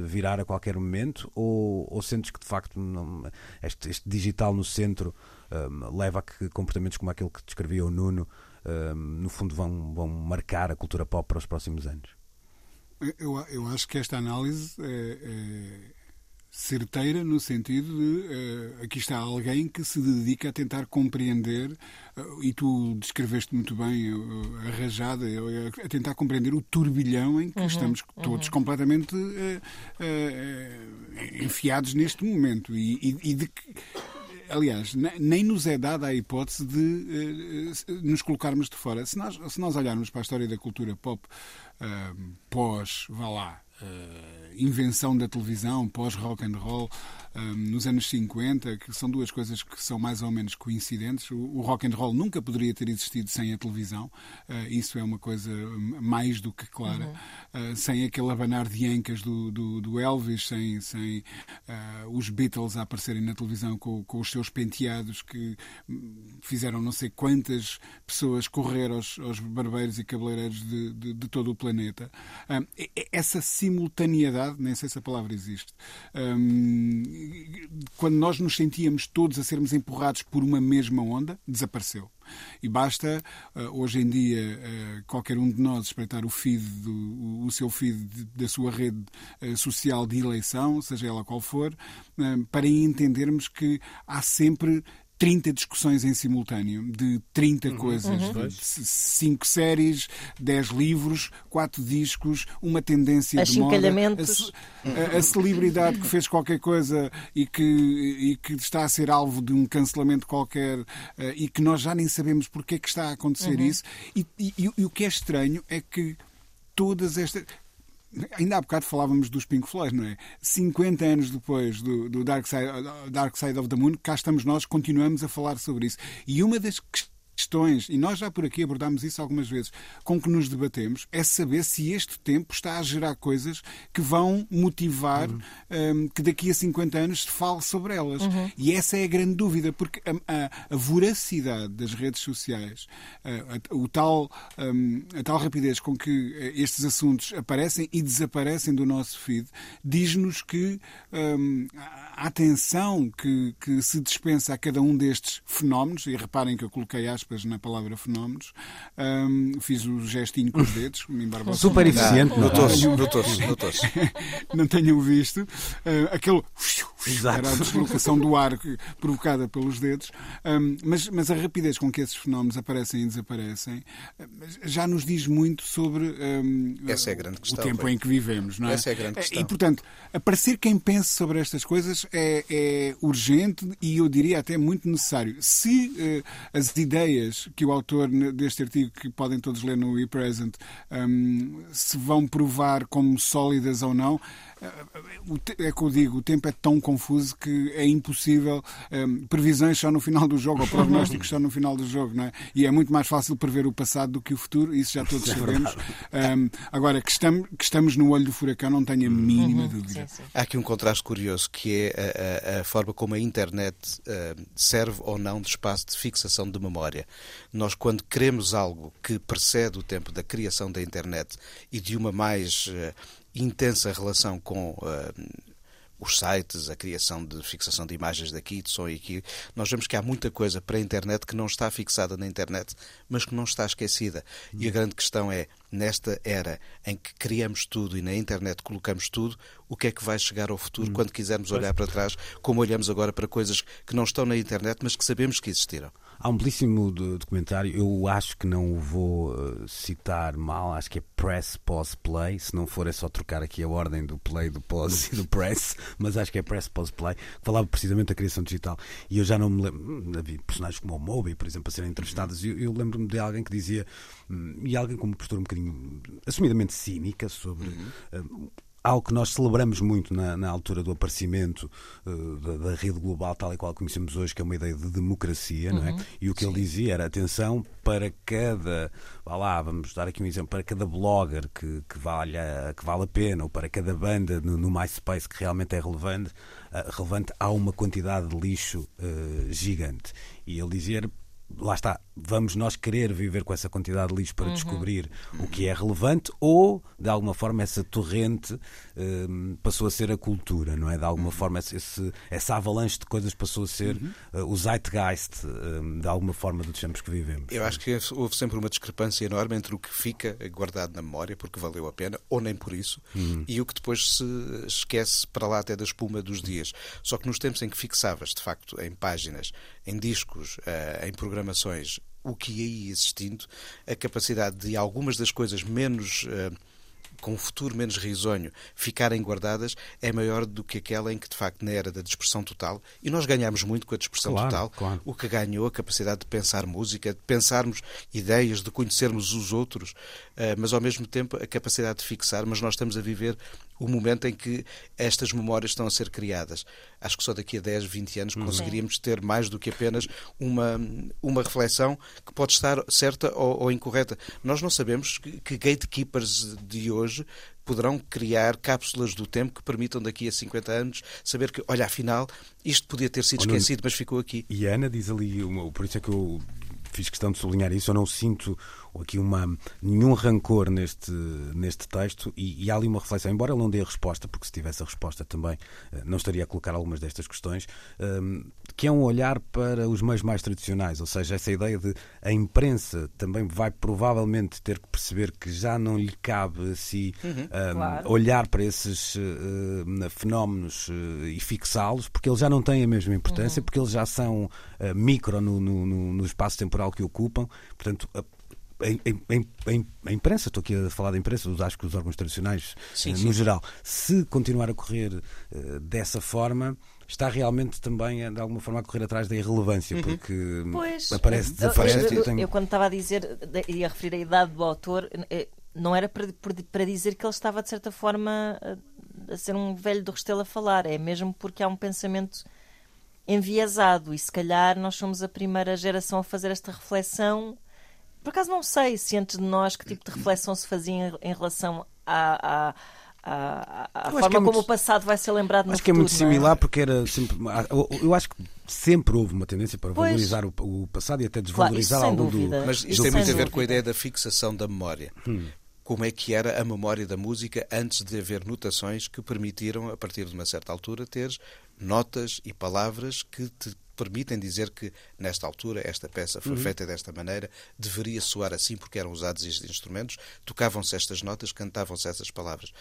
virar a qualquer momento? Ou, ou sentes que de facto não- este, este digital no centro hum, leva a que comportamentos como aquele que descrevia o Nuno hum, no fundo vão, vão marcar a cultura pop para os próximos anos? Eu, eu acho que esta análise é, é certeira no sentido de eh, aqui está alguém que se dedica a tentar compreender, eh, e tu descreveste muito bem eh, a rajada, a tentar compreender o turbilhão em que estamos todos completamente eh, eh, enfiados neste momento. E, e- e de que. Aliás, ne- nem nos é dada a hipótese de se- nos colocarmos de fora. Se nós, se nós olharmos para a história da cultura pop ah, pós, vá lá, invenção da televisão, pós rock and roll, ah, nos anos 50, que são duas coisas que são mais ou menos coincidentes. O, o rock and roll nunca poderia ter existido sem a televisão. Ah, isso é uma coisa hum, mais do que clara. Ah, sem aquele abanar de ancas do, do, do Elvis, sem, sem ah, os Beatles a aparecerem na televisão com, com os seus penteados que hum, fizeram não sei quantas pessoas correr aos, aos barbeiros e cabeleireiros de, de, de todo o planeta. E- essa simultaneidade, nem sei se a palavra existe, hum, quando nós nos sentíamos todos a sermos empurrados por uma mesma onda, desapareceu. E basta, ah, hoje em dia, ah, qualquer um de nós espreitar o feed, do, o- seu feed da sua rede ah, social de eleição, seja ela qual for, para entendermos que há sempre 30 discussões em simultâneo de 30 coisas, de 5 séries, 10 livros, 4 discos, uma tendência de moda, a, a, a celebridade que fez qualquer coisa e que, e que está a ser alvo de um cancelamento qualquer eh, e que nós já nem sabemos porque é que está a acontecer isso. E, e- e- e o que é estranho é que todas estas. Ainda há bocado falávamos dos Pink Floyd, não é? 50 anos depois do, do Dark, Side, Dark Side of the Moon, cá estamos nós, continuamos a falar sobre isso. E uma das questões, e nós já por aqui abordámos isso algumas vezes, com que nos debatemos, é saber se este tempo está a gerar coisas que vão motivar hum, que daqui a 50 anos se fale sobre elas. E essa é a grande dúvida, porque a, a- a voracidade das redes sociais, a, o tal, hum, a tal rapidez com que eh, estes assuntos aparecem e desaparecem do nosso feed, diz-nos que hum, a atenção que, que se dispensa a cada um destes fenómenos, e reparem que eu coloquei aspas na palavra fenómenos, hum, fiz o gestinho com os dedos, vocês Super eficiente, não? Notou-se, notou-se, notou-se. não tenham visto, eh, aquele Exato. era a deslocação do ar provocada pelos dedos, Hum, mas, mas a rapidez com que esses fenómenos aparecem e desaparecem eh, já nos diz muito sobre hum, Essa é a grande o questão, tempo bem. em que vivemos. Não é? Essa é a grande Eh, questão. E, portanto, aparecer quem pense sobre estas coisas é, é urgente e eu diria até muito necessário. Se eh, as ideias que o autor deste artigo, que podem todos ler no ePresent, hum, se vão provar como sólidas ou não, é que eu digo, o tempo é tão confuso que é impossível hum, previsões só no final do jogo ou prognósticos só no final do jogo, não é? E é muito mais fácil prever o passado do que o futuro, isso já todos sabemos. Hum, agora, que estamos, que estamos no olho do furacão, não tenho a mínima dúvida. Sim, sim. Há aqui um contraste curioso que é a, a- a forma como a internet eh, serve ou não de espaço de fixação de memória. Nós, quando queremos algo que precede o tempo da criação da internet e de uma mais eh, intensa relação com eh, os sites, a criação de fixação de imagens daqui, de som e aqui, nós vemos que há muita coisa para a internet que não está fixada na internet, mas que não está esquecida. E a grande questão é, nesta era em que criamos tudo e na internet colocamos tudo, o que é que vai chegar ao futuro quando quisermos olhar para trás, como olhamos agora para coisas que não estão na internet, mas que sabemos que existiram? Há um belíssimo documentário, eu acho que não o vou uh, citar mal, acho que é Press, Pause, Play. Se não for, é só trocar aqui a ordem do Play, do Pause e do Press, mas acho que é Press, Pause, Play, que falava precisamente da criação digital. E eu já não me lembro, hum, havia personagens como o Moby, por exemplo, a serem entrevistados, e eu, eu lembro-me de alguém que dizia, hum, e alguém com uma postura um bocadinho assumidamente cínica sobre. Uhum. Hum, algo que nós celebramos muito na, na altura do aparecimento uh, da, da, rede global, tal e qual conhecemos hoje, que é uma ideia de democracia, uhum. não é? Uhum. E o que Sim. ele dizia era atenção para cada, vá lá, vamos dar aqui um exemplo, para cada blogger que, que, valha, que vale a pena, ou para cada banda no, no MySpace que realmente é relevante, uh, relevante, há uma quantidade de lixo uh, gigante. E ele dizia lá está, vamos nós querer viver com essa quantidade de lixo para uhum. descobrir o que é relevante ou, de alguma forma, essa torrente um, passou a ser a cultura, não é? De alguma uhum. forma, esse, essa avalanche de coisas passou a ser uhum. uh, o zeitgeist, um, de alguma forma, dos tempos que vivemos. Eu acho que houve sempre uma discrepância enorme entre o que fica guardado na memória, porque valeu a pena, ou nem por isso, uhum. e o que depois se esquece para lá até da espuma dos dias. Só que nos tempos em que fixavas, de facto, em páginas, em discos, uh, em programações, o que ia existindo, a capacidade de algumas das coisas menos. Uh, com um futuro menos risonho ficarem guardadas é maior do que aquela em que, de facto, na era da dispersão total, e nós ganhamos muito com a dispersão claro, total, claro. o que ganhou a capacidade de pensar música, de pensarmos ideias, de conhecermos os outros, eh, mas ao mesmo tempo a capacidade de fixar, mas nós estamos a viver o momento em que estas memórias estão a ser criadas. Acho que só daqui a 10, 20 anos uhum. conseguiríamos ter mais do que apenas uma, uma reflexão que pode estar certa ou, ou incorreta. Nós não sabemos que, que gatekeepers de hoje poderão criar cápsulas do tempo que permitam daqui a 50 anos saber que, olha, afinal, isto podia ter sido esquecido, mas ficou aqui. E a Ana diz ali, por isso é que eu fiz questão de sublinhar isso, eu não sinto aqui uma, nenhum rancor neste, neste texto e, e, há ali uma reflexão, embora ele não dê a resposta, porque se tivesse a resposta também eh, não estaria a colocar algumas destas questões, ehm, que é um olhar para os meios mais tradicionais, ou seja, essa ideia de a imprensa também vai provavelmente ter que perceber que já não lhe cabe si uhum, um, ehm, claro. olhar para esses uh, fenómenos uh, e fixá-los, porque eles já não têm a mesma importância, uhum. porque eles já são uh, micro no, no, no, espaço temporal que ocupam, portanto, a, imprensa, estou aqui a falar da imprensa, acho que os órgãos tradicionais sim, no geral, se continuar a correr uh, dessa forma, está realmente também, de alguma forma, a correr atrás da irrelevância, uhum. porque pois, aparece, desaparece. Eu, eu, eu, eu, quando estava a dizer, e a referir a idade do autor, eh, não era para, para dizer que ele estava, de certa forma, a, a ser um velho do Restelo a falar, é mesmo porque há um pensamento enviesado e se calhar nós somos a primeira geração a fazer esta reflexão por acaso não sei se antes de nós que tipo de reflexão se fazia em relação à, à a, a forma é muito, como o passado vai ser lembrado no acho futuro. que é muito similar é? porque era sempre. Eu acho que sempre houve uma tendência para pois. valorizar o, o, passado e até desvalorizar claro, algum dúvida. do. Mas isto tem muito a ver com a ideia da fixação da memória. Hum. Como é que era a memória da música antes de haver notações que permitiram, a partir de uma certa altura, ter notas e palavras que te permitem dizer que, nesta altura, esta peça foi uhum. feita desta maneira, deveria soar assim porque eram usados estes instrumentos, tocavam-se estas notas, cantavam-se essas palavras.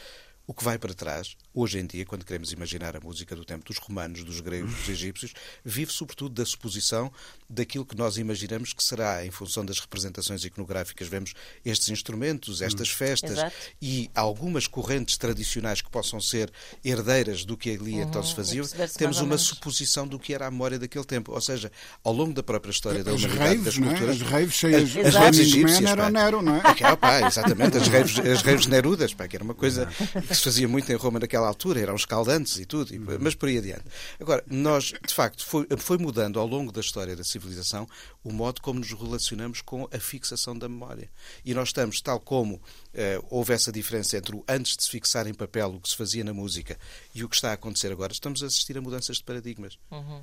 O que vai para trás, hoje em dia, quando queremos imaginar a música do tempo dos romanos, dos gregos, dos egípcios, vive sobretudo da suposição daquilo que nós imaginamos que será, em função das representações iconográficas, vemos estes instrumentos, estas hum. festas Exato. e algumas correntes tradicionais que possam ser herdeiras do que ali uhum. então se fazia, temos uma suposição do que era a memória daquele tempo. Ou seja, ao longo da própria história da humanidade, raves, das é? culturas. As raves cheias as, as raves egípcias. Nero, Nero, não é? Aquela, pá, exatamente, as raves, as raves nerudas, pá, que era uma coisa que se fazia muito em Roma naquela altura, eram escaldantes e tudo, mas por aí adiante. Agora, nós, de facto, foi, foi mudando ao longo da história da civilização o modo como nos relacionamos com a fixação da memória. E nós estamos, tal como eh, houve essa diferença entre o antes de se fixar em papel o que se fazia na música e o que está a acontecer agora, estamos a assistir a mudanças de paradigmas. Uhum.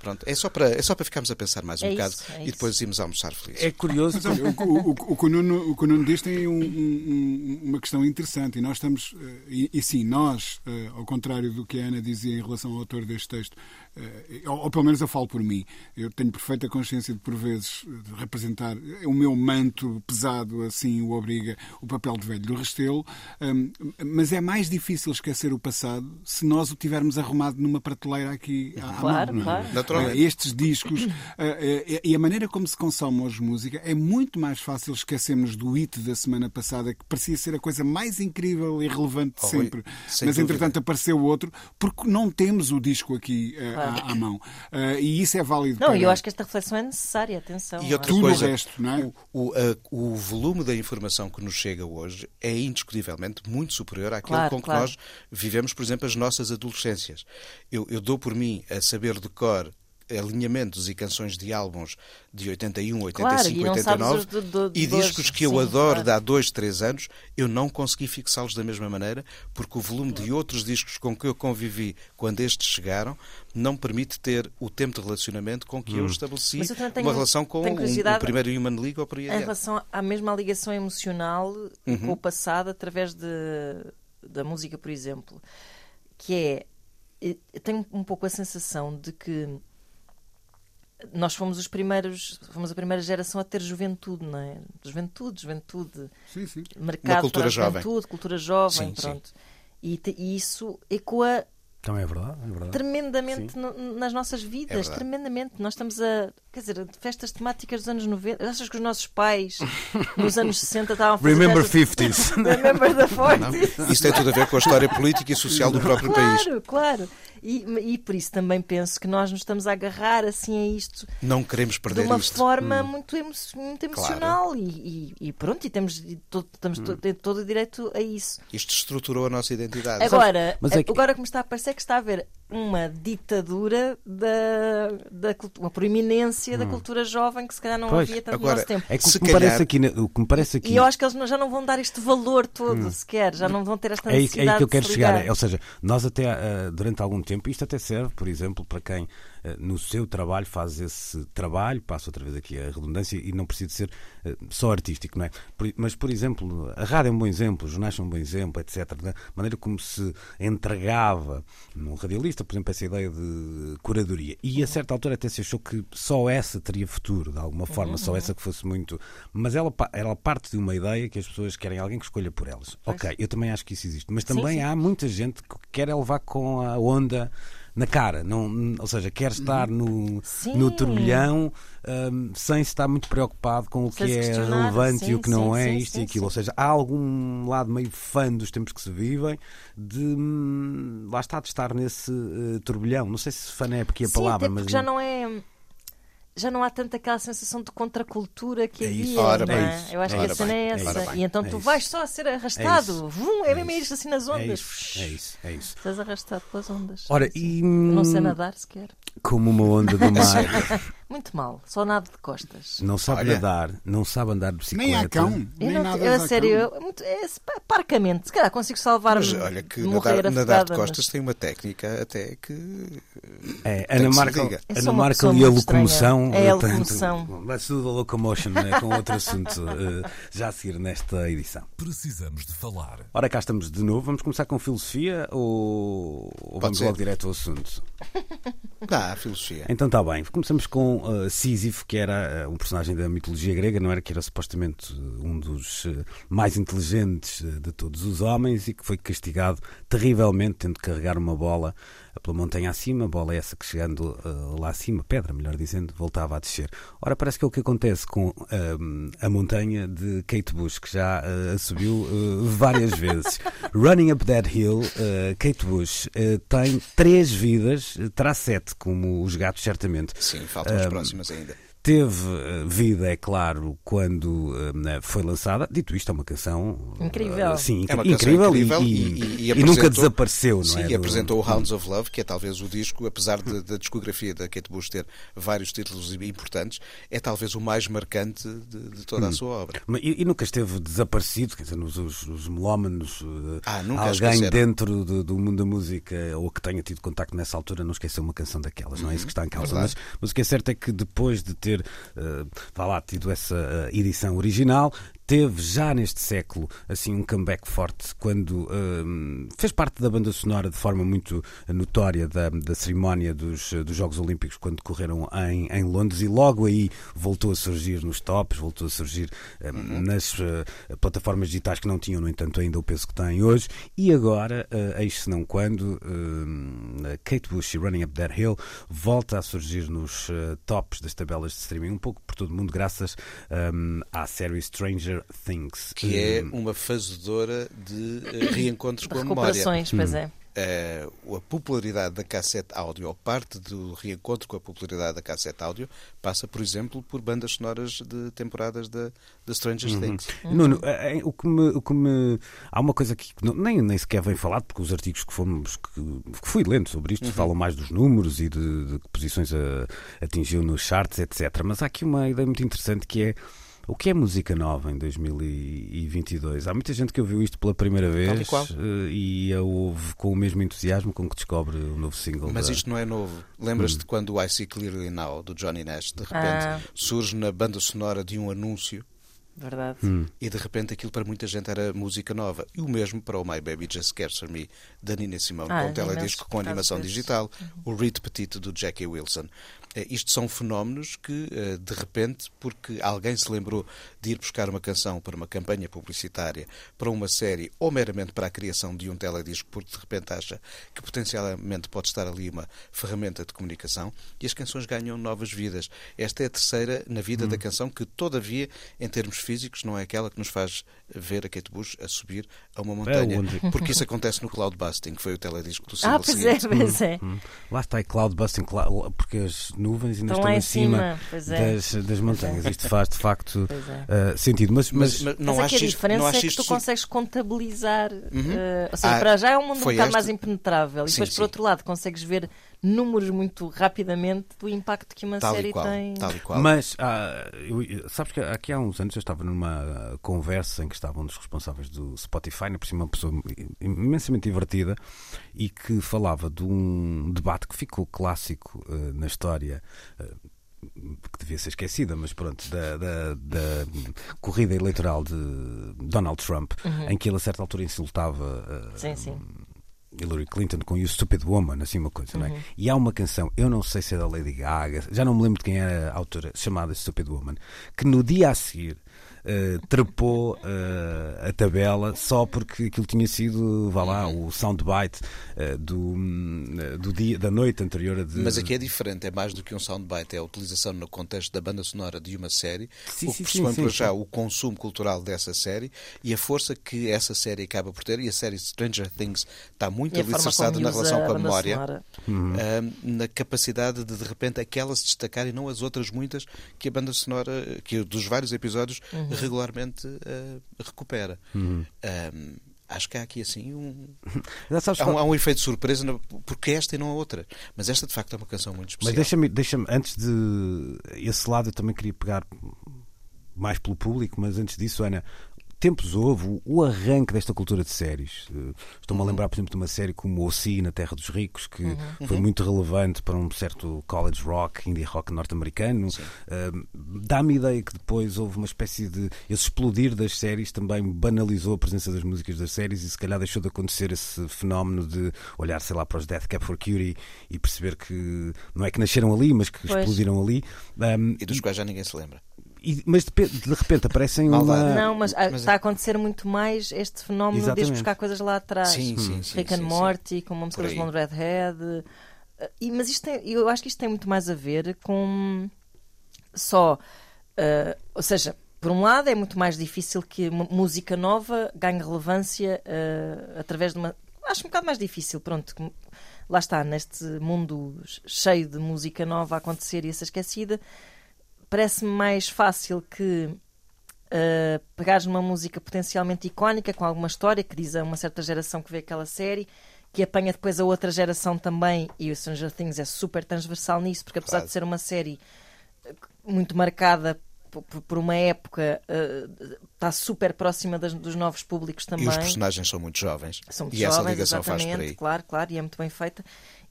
Pronto, é só para, é só para ficarmos a pensar mais um É bocado isso, é e isso. depois irmos almoçar felizes. É curioso. Mas o, o, o, o que o Nuno, o que o Nuno diz tem um- um- um- uma questão interessante e nós estamos, eh, e, e sim, nós, eh, ao contrário do que a Ana dizia em relação ao autor deste texto, eh, ou, ou pelo menos eu falo por mim, eu tenho perfeita consciência de por vezes de representar o meu manto pesado assim o obriga o papel de velho do Restelo, hum, mas é mais difícil esquecer o passado se nós o tivermos arrumado numa prateleira aqui à, Claro, mão. é? claro. Naturalmente. Eh, estes discos eh, eh, e a maneira como se consome hoje música é muito mais fácil esquecermos do hit da semana passada que parecia ser a coisa mais incrível e relevante de Oh, sempre sem mas dúvida. entretanto apareceu outro porque não temos o disco aqui eh, à, à mão e isso é válido Não, para eu acho que esta reflexão é necessária, atenção. E outra tudo coisa, o resto, não é? o, o, a- o volume da informação que nos chega hoje é indiscutivelmente muito superior àquilo Claro, com que claro. nós vivemos, por exemplo, as nossas adolescências. Eu, eu dou por mim a saber de cor alinhamentos e canções de álbuns de 81, 85, Claro, e não sabes 89 os de- de- e de discos que eu Sim, adoro claro. de há dois, três anos, eu não consegui fixá-los da mesma maneira porque o volume de outros discos com que eu convivi quando estes chegaram não permite ter o tempo de relacionamento com que eu estabeleci Mas eu tenho- uma relação com um- o primeiro Human League ou por aí Em relação à mesma ligação emocional Uhum. com o passado através de, da música, por exemplo, que é eu tenho um pouco a sensação de que nós fomos os primeiros, fomos a primeira geração a ter juventude, não é? Juventude, juventude, Sim, sim. mercado cultura para a jovem. juventude, cultura jovem, Sim, sim. pronto. E, te- e isso ecoa Também é verdade, é verdade. tremendamente no- nas nossas É vidas, verdade. tremendamente. Nós estamos a, quer dizer, festas temáticas dos anos 90. Achas que os nossos pais nos anos 60 estavam a fazer Remember festas- 50s. Remember the Não, 40s. isso tem tudo a ver com a história política e social do próprio país. Claro, claro. E, e por isso também penso que nós nos estamos a agarrar assim a isto Não queremos de perder uma isto. forma muito, emo muito emocional e, e- e pronto, e temos e to- estamos to- temos todo o direito a isso. Isto estruturou a nossa identidade. Agora, Mas é que- agora como está a parecer que está a haver uma ditadura da, da uma proeminência da cultura jovem que se calhar não Pois. havia tanto Agora, no nosso tempo. É que o que me calhar- parece aqui, o que me parece aqui E eu acho que eles já não vão dar este valor todo sequer, já não vão ter esta É aí, é necessidade aí que eu quero chegar. É, ou seja, nós até ah, durante algum tempo, isto até serve, por exemplo, para quem ah, no seu trabalho faz esse trabalho, passo outra vez aqui a redundância, e não precisa ser ah, só artístico, não é? Por- mas, por exemplo, a rádio é um bom exemplo, os jornais são um bom exemplo, etc. Da maneira como se entregava num radialista, por exemplo, essa ideia de curadoria. E a certa altura até se achou que só essa teria futuro, de alguma forma, só essa que fosse muito. Mas ela, ela parte de uma ideia que as pessoas querem alguém que escolha por elas. Ok, eu também acho que isso existe. Mas também sim. há muita gente que quer é levar com a onda na cara, não, ou seja, quer estar no, Sim. no turbilhão hum, sem estar muito preocupado com o Sem que é relevante sim, e o que não sim, é, isto e aquilo. Ou seja, há algum lado meio fã dos tempos que se vivem de hum, lá está de estar nesse eh, turbilhão. Não sei se fã é porque a Sim, palavra, mas já não é. Já não há tanta aquela sensação de contracultura que É isso. havia. Ora não bem, é? isso. Eu acho que Ora a cena é é essa. isso. e então É tu isso. vais só a ser arrastado. isso. Vum, é É mesmo isso. isto assim nas é ondas. isso, é isso, é isso. Estás arrastado pelas ondas. Ora, e não sei hum, nadar sequer. como uma onda do mar, Muito mal. Só nado de costas. não sabe Olha. nadar, não sabe andar de bicicleta. Nem há cão, Eu, nem não, nada eu, a sério, cão. eu, é muito- é, parcamente. Se calhar consigo salvar-me. Mas olha que de nadar, nadar de costas mas- tem uma técnica até que. É, Ana Marca, Ana Marca e a locomoção. É a portanto, locomoção. Let's do the locomotion, né, com outro assunto eh, já a seguir nesta edição. Precisamos de falar. Ora, cá estamos de novo. Vamos começar com filosofia ou, ou vamos ser. logo direto ao assunto? Dá, a filosofia. Então está bem. Começamos com uh, Sísifo, que era uh, um personagem da mitologia grega, não era? Que era supostamente uh, um dos uh, mais inteligentes de todos os homens e que foi castigado terrivelmente, tendo de carregar uma bola pela montanha acima, bola essa que chegando uh, lá acima, pedra, melhor dizendo, voltava a descer. Ora, parece que é o que acontece com um, a montanha de Kate Bush, que já uh, subiu uh, várias vezes. Running Up That Hill, Kate Bush tem três vidas, terá sete, como os gatos, certamente. Sim, faltam as próximas ainda. Teve eh, vida, é claro, quando eh, foi lançada. Dito isto, é uma canção Incrível. eh, sim, É uma incrível, canção e- incrível e, e, e- e e nunca desapareceu, não Sim, é? e Do- apresentou o Hounds of Love, que é talvez o disco, apesar de- da discografia da Kate Bush ter vários títulos importantes, é talvez o mais marcante de, de toda a sua obra. E, e nunca esteve desaparecido, quer dizer, nos os, os melómanos, Ah, nunca alguém esqueceram. dentro do, do mundo da música ou que tenha tido contacto nessa altura não esqueceu uma canção daquelas, não é isso que está em causa. Mas, mas o que é certo é que depois de ter, eh, vá lá, tido essa eh, edição original, teve já neste século assim um comeback forte quando eh, fez parte da banda sonora de forma muito notória da, da cerimónia dos, dos Jogos Olímpicos quando decorreram em, em Londres e logo aí voltou a surgir nos tops, voltou a surgir eh, nas eh, plataformas digitais que não tinham, no entanto, ainda o peso que têm hoje. E agora, eh, eis se não quando, eh, Kate Bush e Running Up That Hill volta a surgir nos eh, tops das tabelas de streaming, um pouco por todo o mundo, graças eh, à série Stranger Things. Que é Eh, uma fazedora de eh, reencontros com a memória. Pois é. Eh, a popularidade da cassete áudio, ou parte do reencontro com a popularidade da cassete áudio, passa, por exemplo, por bandas sonoras de temporadas da Stranger Things. Nuno, eh, o que, me, o que me- Há uma coisa que não- nem, nem sequer vem falado, porque os artigos que, fomos, que, que fui lendo sobre isto falam mais dos números e de, de que posições a- atingiu nos charts, etc. Mas há aqui uma ideia muito interessante que é. O que é música nova em 2022? Há muita gente que ouviu isto pela primeira vez e qual. eh, e a ouve com o mesmo entusiasmo com que descobre o novo single. Mas da- isto não é novo. Lembras-te quando o I See Clearly Now, do Johnny Nash, de repente Ah. surge na banda sonora de um anúncio Verdade. Hum. e de repente aquilo para muita gente era música nova. E o mesmo para o My Baby Just Cares For Me, da Nina Simone, Ah, com um teledisco imensos com animação digital, o Read Petit do Jackie Wilson. Eh, Isto são fenómenos que, eh, de repente, porque alguém se lembrou de ir buscar uma canção para uma campanha publicitária, para uma série, ou meramente para a criação de um teledisco, porque de repente acha que potencialmente pode estar ali uma ferramenta de comunicação, e as canções ganham novas vidas. Esta é a terceira na vida Hum. da canção, que, todavia, em termos físicos, não é aquela que nos faz ver a Kate Bush a subir a uma montanha. onde- Porque isso acontece no Cloudbusting, que foi o teledisco do Ah, pois é, pois é. Hum. Lá está, é cloudbusting, porque as nuvens ainda Estão estão lá em acima cima, é. das, das montanhas. Isto faz, de facto, é. eh, sentido. Mas, mas, Mas, mas não Mas acho aqui a diferença não é acho que tu consegues contabilizar. eh, ou seja, Ah, para já é um mundo um bocado mais impenetrável. E Sim, depois, sim. por outro lado, consegues ver números muito rapidamente do impacto que uma tal série e qual, tem. tal e qual. Mas, ah, eu- sabes que aqui há uns anos eu estava numa conversa em que estavam um dos responsáveis do Spotify, ainda por cima uma pessoa imensamente divertida, e que falava de um debate que ficou clássico ah, na história. ah, que devia ser esquecida, mas pronto, da, da- da corrida eleitoral de Donald Trump, em que ele a certa altura insultava ah, Sim, sim. Hillary Clinton com You Stupid Woman, assim uma coisa, não Uhum. é? E há uma canção, eu não sei se é da Lady Gaga, já não me lembro de quem era a autora, chamada Stupid Woman, que no dia a seguir eh, trepou eh, a tabela só porque aquilo tinha sido, vá lá, o soundbite eh, do, do dia, da noite anterior a de. Mas aqui é diferente, é mais do que um soundbite, é a utilização no contexto da banda sonora de uma série, Sim, o que pressupõe para já sim. o consumo cultural dessa série e a força que essa série acaba por ter. E a série Stranger Things está muito alicerçada na relação a com a memória, ah, na capacidade de de repente aquela se destacar e não as outras muitas que a banda sonora, que dos vários episódios, Uhum. Regularmente ah, recupera. Ah, acho que há aqui assim um, Há um, há um efeito de surpresa, porque esta e não a outra. Mas esta, de facto, é uma canção muito especial. Mas deixa-me, deixa antes de esse lado, eu também queria pegar mais pelo público, mas antes disso, Ana, tempos houve o- arranque desta cultura de séries. Eh, Estou-me a lembrar, por exemplo, de uma série como O Si na Terra dos Ricos, que foi muito relevante para um certo college rock, indie rock norte-americano. Eh, Dá-me ideia que depois houve uma espécie de. Esse explodir das séries também banalizou a presença das músicas das séries e se calhar deixou de acontecer esse fenómeno de olhar, sei lá, para os Death Cab for Cutie e perceber que não é que nasceram ali, mas que Pois. explodiram ali. Um, E dos quais já ninguém se lembra. E- mas de, de repente aparecem uma. Não, mas, ah, mas- está a acontecer muito mais este fenómeno de ir Exatamente. buscar coisas lá atrás. Sim, sim, sim. Rick and sim, sim. Morty, com uma música dos. Blonde Redhead. Ah, E, mas isto tem, eu acho que isto tem muito mais a ver com só. ah, ou seja, por um lado, é muito mais difícil que música nova ganhe relevância ah, através de uma. Acho um bocado mais difícil, pronto. Lá está, neste mundo cheio de música nova a acontecer e a ser esquecida, parece-me mais fácil que uh, pegares numa música potencialmente icónica, com alguma história, que diz a uma certa geração que vê aquela série, que apanha depois a outra geração também, e o Stranger Things é super transversal nisso, porque apesar Claro. de ser uma série eh, muito marcada por, uma época, uh, está super próxima das- dos novos públicos também. E os personagens são muito jovens. São muito e essa jovens, ligação faz por aí. claro, claro, e é muito bem feita.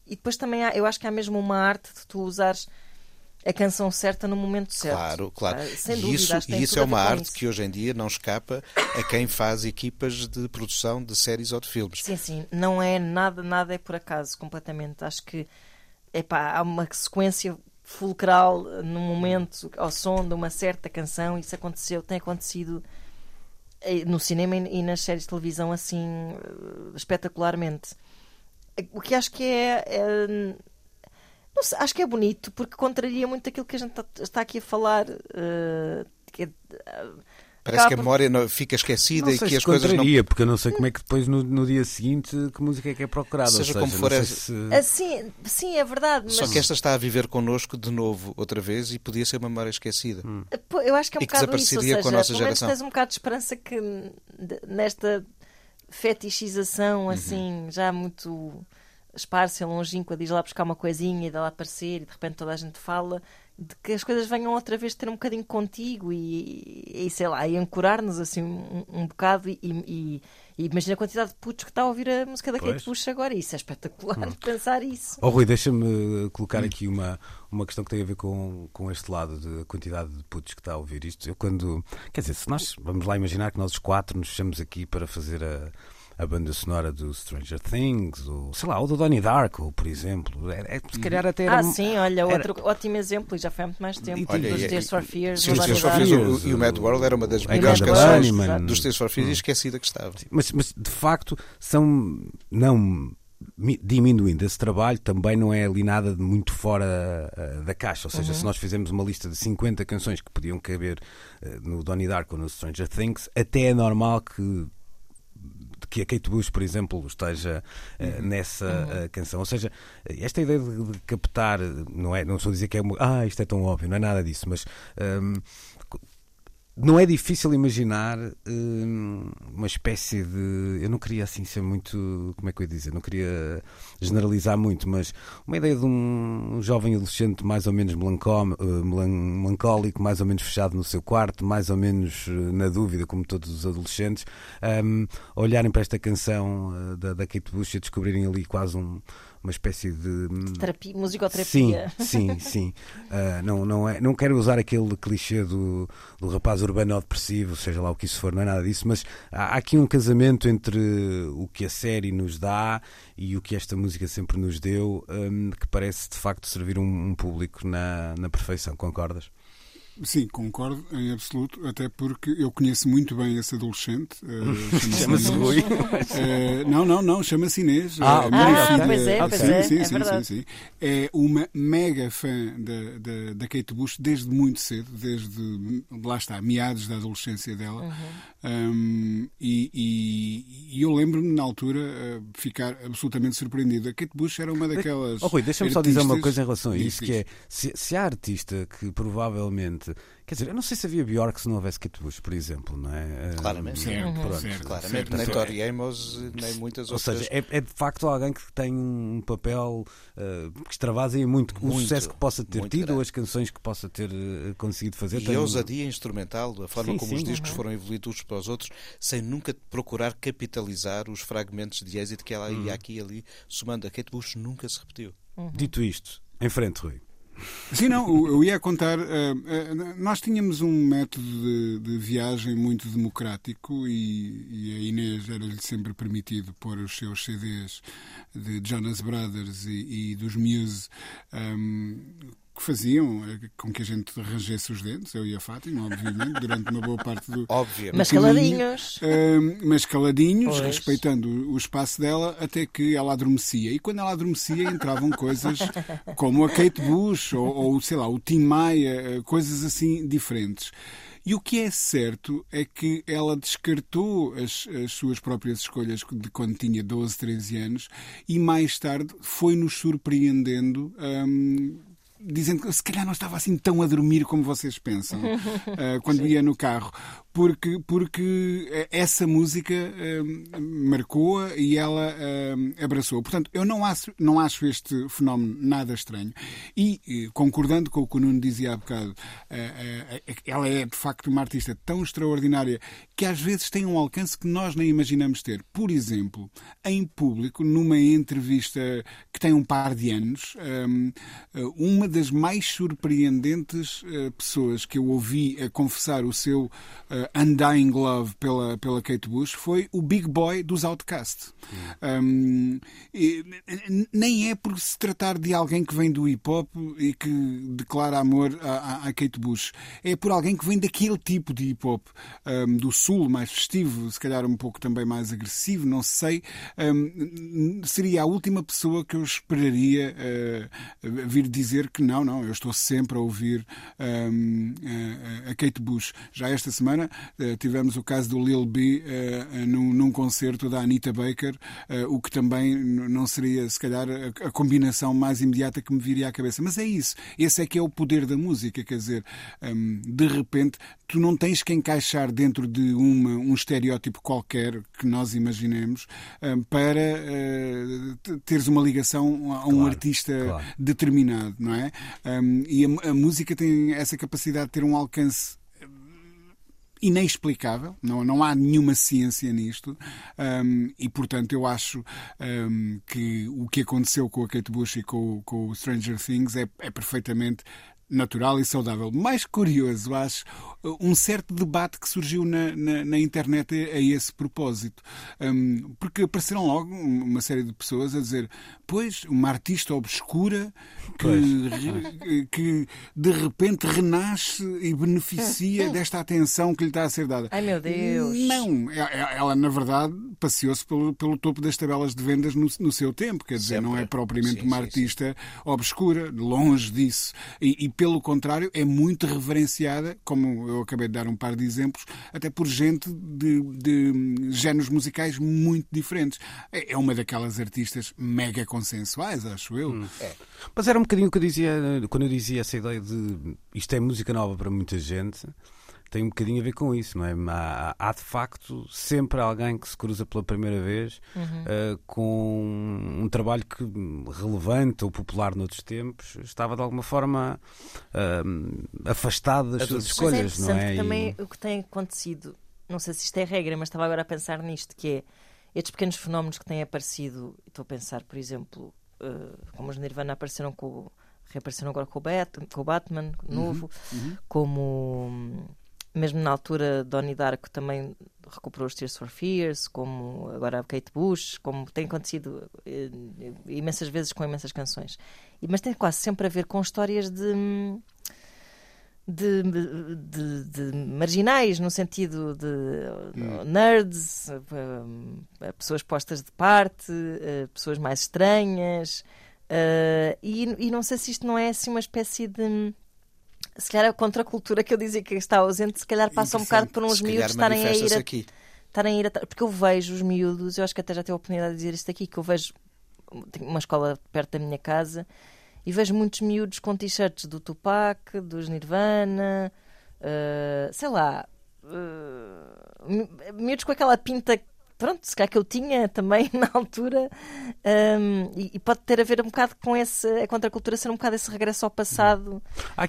E depois também há, eu acho que há mesmo uma arte de tu usares a canção certa no momento certo. Claro, claro. Ah, Sem e dúvida, isso, e isso é uma arte isso. que hoje em dia não escapa a quem faz equipas de produção de séries ou de filmes. Sim, sim, não é nada, nada é por acaso, completamente. Acho que epá, há uma sequência fulcral num momento ao som de uma certa canção, isso aconteceu, tem acontecido eh, no cinema e nas séries de televisão assim eh, espetacularmente. O que acho que é, é- sei, acho que é bonito porque contraria muito aquilo que a gente tá- está aqui a falar. eh, que é- Parece que a memória fica esquecida Não e que as coisas não. contraria, porque eu não sei como é que depois no, no dia seguinte que música é que é procurada. Seja ou seja, como for, é- se- Assim, sim, é verdade, Só mas que esta está a viver connosco de novo, outra vez, e podia ser uma memória esquecida. Pô, Eu acho que é um E bocado isso, ou seja, com a nossa pelo geração. tens um bocado de esperança que nesta fetichização assim, já muito esparsa, longínqua, diz lá buscar uma coisinha e dá lá aparecer e de repente toda a gente fala, de que as coisas venham outra vez ter um bocadinho contigo e, e sei lá, e ancorar-nos assim um, um bocado e, e- e imagina a quantidade de putos que está a ouvir a música da Kate. Bush agora, isso é espetacular pensar isso. Oh, Rui, deixa-me colocar aqui uma, uma questão que tem a ver com, com este lado de quantidade de putos que está a ouvir isto. Eu quando. Quer dizer, se nós vamos lá imaginar que nós os quatro nos fechamos aqui para fazer a, a banda sonora do Stranger Things, ou sei lá, ou do Donnie Darko, por exemplo. É, é- se calhar até era. Ah, sim, olha, era- outro ótimo exemplo, e já foi há muito mais tempo. Olha, dos e- Tears for Fears, Sim, do os Tears for Donnie Fears, Darko. o- e o Mad World era uma das melhores canções Bunnyman. dos Tears for Fears e esquecida que estava. Mas, mas de facto são não mi- diminuindo esse trabalho também não é ali nada de muito fora ah, da caixa ou seja, se nós fizermos uma lista de 50 canções que podiam caber ah, no Donnie Darko ou no Stranger Things até é normal que que a Kate Bush, por exemplo, esteja eh, nessa eh, canção. Ou seja, esta ideia de, de captar, não é, não estou a dizer que é, ah, isto é tão óbvio, não é nada disso, mas hum, não é difícil imaginar hum, uma espécie de. Eu não queria assim ser muito. Como é que eu ia dizer? Não queria generalizar muito, mas uma ideia de um, jovem adolescente mais ou menos eh, melan- melancólico, mais ou menos fechado no seu quarto, mais ou menos eh, na dúvida, como todos os adolescentes, hum, olharem para esta canção eh, da, da Kate Bush e descobrirem ali quase um- uma espécie de. hum, Terapia, musicoterapia. Sim, sim, sim. Ah, não, não, é, não quero usar aquele clichê do, do rapaz urbano depressivo, seja lá o que isso for, não é nada disso, mas há, há aqui um casamento entre o que a série nos dá e o que esta música sempre nos deu, hum, que parece de facto servir um, um público na, na perfeição, concordas? Sim, concordo em absoluto, até porque eu conheço muito bem esse adolescente. eh, Chama-se. Rui. Eh, não, não, não, chama-se Inês. Ah, minha Ah, filha- pois é, pois sim, é, sim, é sim, verdade. sim, sim. É uma mega fã da, da, da Kate Bush desde muito cedo, desde, lá está, meados da adolescência dela. Uhum. Um, e, e- e eu lembro-me, na altura, eh, ficar absolutamente surpreendido. A Kate Bush era uma daquelas. Oh, Rui, deixa-me só dizer uma coisa em relação a isso, que é se, se há artista que provavelmente. Quer dizer, eu não sei se havia Bjork se não houvesse Kate Bush, por exemplo, não é? Ah, Claramente. Certo, pronto. certo, Claramente, nem Tori Amos, nem muitas Ou outras. seja, é, é de facto alguém que tem um papel uh, que extravasa muito, o Muito, sucesso que possa ter tido grande. ou as canções que possa ter uh, conseguido fazer. E Tem a ousadia instrumental, a forma Sim, como sim. os discos foram evoluindo uns para os outros, sem nunca procurar capitalizar os fragmentos de êxito que ela ia aqui e ali, somando. A Kate Bush nunca se repetiu. Dito isto, em frente, Rui. Sim, não, eu- ia contar. eh, eh, nós tínhamos um método de, de viagem muito democrático e, e a Inês era-lhe sempre permitido pôr os seus CDs de Jonas Brothers e, e dos Muse. ehm, que faziam eh, com que a gente arranjasse os dentes, eu e a Fátima, obviamente, durante uma boa parte do, Obviamente. Mas caladinhos. Ahm, mas caladinhos, Pois. respeitando o espaço dela, até que ela adormecia. E quando ela adormecia, entravam coisas como a Kate Bush ou, ou, sei lá, o Tim Maia, eh, coisas assim diferentes. E o que é certo é que ela descartou as, as suas próprias escolhas de quando tinha 12, 13 anos e mais tarde foi-nos surpreendendo dizendo que se calhar não estava assim tão a dormir como vocês pensam uh, quando ia no carro. Porque, porque eh, essa música uh, marcou-a e ela uh, abraçou. Portanto, eu não acho, não acho este fenómeno nada estranho. E, concordando com o que o Nuno dizia há bocado, ela é de facto uma artista tão extraordinária que às vezes tem um alcance que nós nem imaginamos ter. Por exemplo, em público, numa entrevista que tem um par de anos, uma das mais surpreendentes pessoas que eu ouvi a confessar o seu Undying Love pela, pela Kate Bush foi o Big Boy dos Outcast. Um, nem é por se tratar de alguém que vem do hip hop e que declara amor à, Kate Bush. É por alguém que vem daquele tipo de hip hop, um, do sul, mais festivo, se calhar um pouco também mais agressivo, não sei. Seria a última pessoa que eu esperaria uh, vir dizer que não, não, eu estou sempre a ouvir a Kate Bush. Já esta semana tivemos o caso do Lil B uh, num, num, concerto da Anita Baker, o que também não seria, se calhar, a, a, combinação mais imediata que me viria à cabeça. Mas é isso. Esse é que é o poder da música. Quer dizer, um, de repente, tu não tens que encaixar dentro de uma, um estereótipo qualquer que nós imaginemos um, para uh, teres uma ligação a um claro, artista claro. determinado, não é? Um, e a, a música tem essa capacidade de ter um alcance inexplicável, não, não há nenhuma ciência nisto, um, e portanto eu acho um, que o que aconteceu com a Kate Bush e com, com o Stranger Things é, é perfeitamente natural e saudável. Mais curioso, acho, um certo debate que surgiu na, na, na internet a, esse propósito. Um, porque apareceram logo uma série de pessoas a dizer: Pois, uma artista obscura que, que de repente renasce e beneficia desta atenção que lhe está a ser dada. Ai meu Deus! Não, é, é, ela na verdade passeou-se pelo, pelo topo das tabelas de vendas no, no seu tempo, quer dizer, Sempre. não é propriamente sim, uma sim, artista sim. obscura, longe disso. E, e, pelo contrário, é muito reverenciada, como eu acabei de dar um par de exemplos, até por gente de, de géneros musicais muito diferentes. É, é uma daquelas artistas mega consensuais, acho eu. Hum. É. Mas era um bocadinho o que eu dizia quando eu dizia essa ideia de isto é música nova para muita gente. Tem um bocadinho a ver com isso, não é? Há, há de facto sempre alguém que se cruza pela primeira vez uhum. uh, com um trabalho que relevante ou popular noutros tempos estava de alguma forma uh, afastado das suas escolhas, mas é não é? Também e... o que tem acontecido, não sei se isto é regra, mas estava agora a pensar nisto, que é estes pequenos fenómenos que têm aparecido, estou a pensar, por exemplo, uh, como os Nirvana apareceram com reapareceram agora com o, Bat, com o Batman novo, uhum, uhum. como mesmo na altura Donnie Darko também recuperou os Tears for Fears, como agora a Kate Bush, como tem acontecido eh, imensas vezes com imensas canções. Mas tem quase sempre a ver com histórias de de, de, de, marginais, no sentido de hum. nerds, eh, pessoas postas de parte, eh, pessoas mais estranhas. Eh, e, e não sei se isto não é assim uma espécie de. Se calhar a contracultura que eu dizia que está ausente, se calhar passa um bocado por uns miúdos estarem a ir. A, aqui. estarem a ir a, porque eu vejo os miúdos, eu acho que até já tenho a oportunidade de dizer isto aqui, que eu vejo uma escola perto da minha casa e vejo muitos miúdos com t-shirts do Tupac, dos Nirvana, uh, sei lá, uh, miúdos com aquela pinta pronto, se calhar que eu tinha também na altura, um, e, e, pode ter a ver um bocado com esse, a contracultura ser um bocado esse regresso ao passado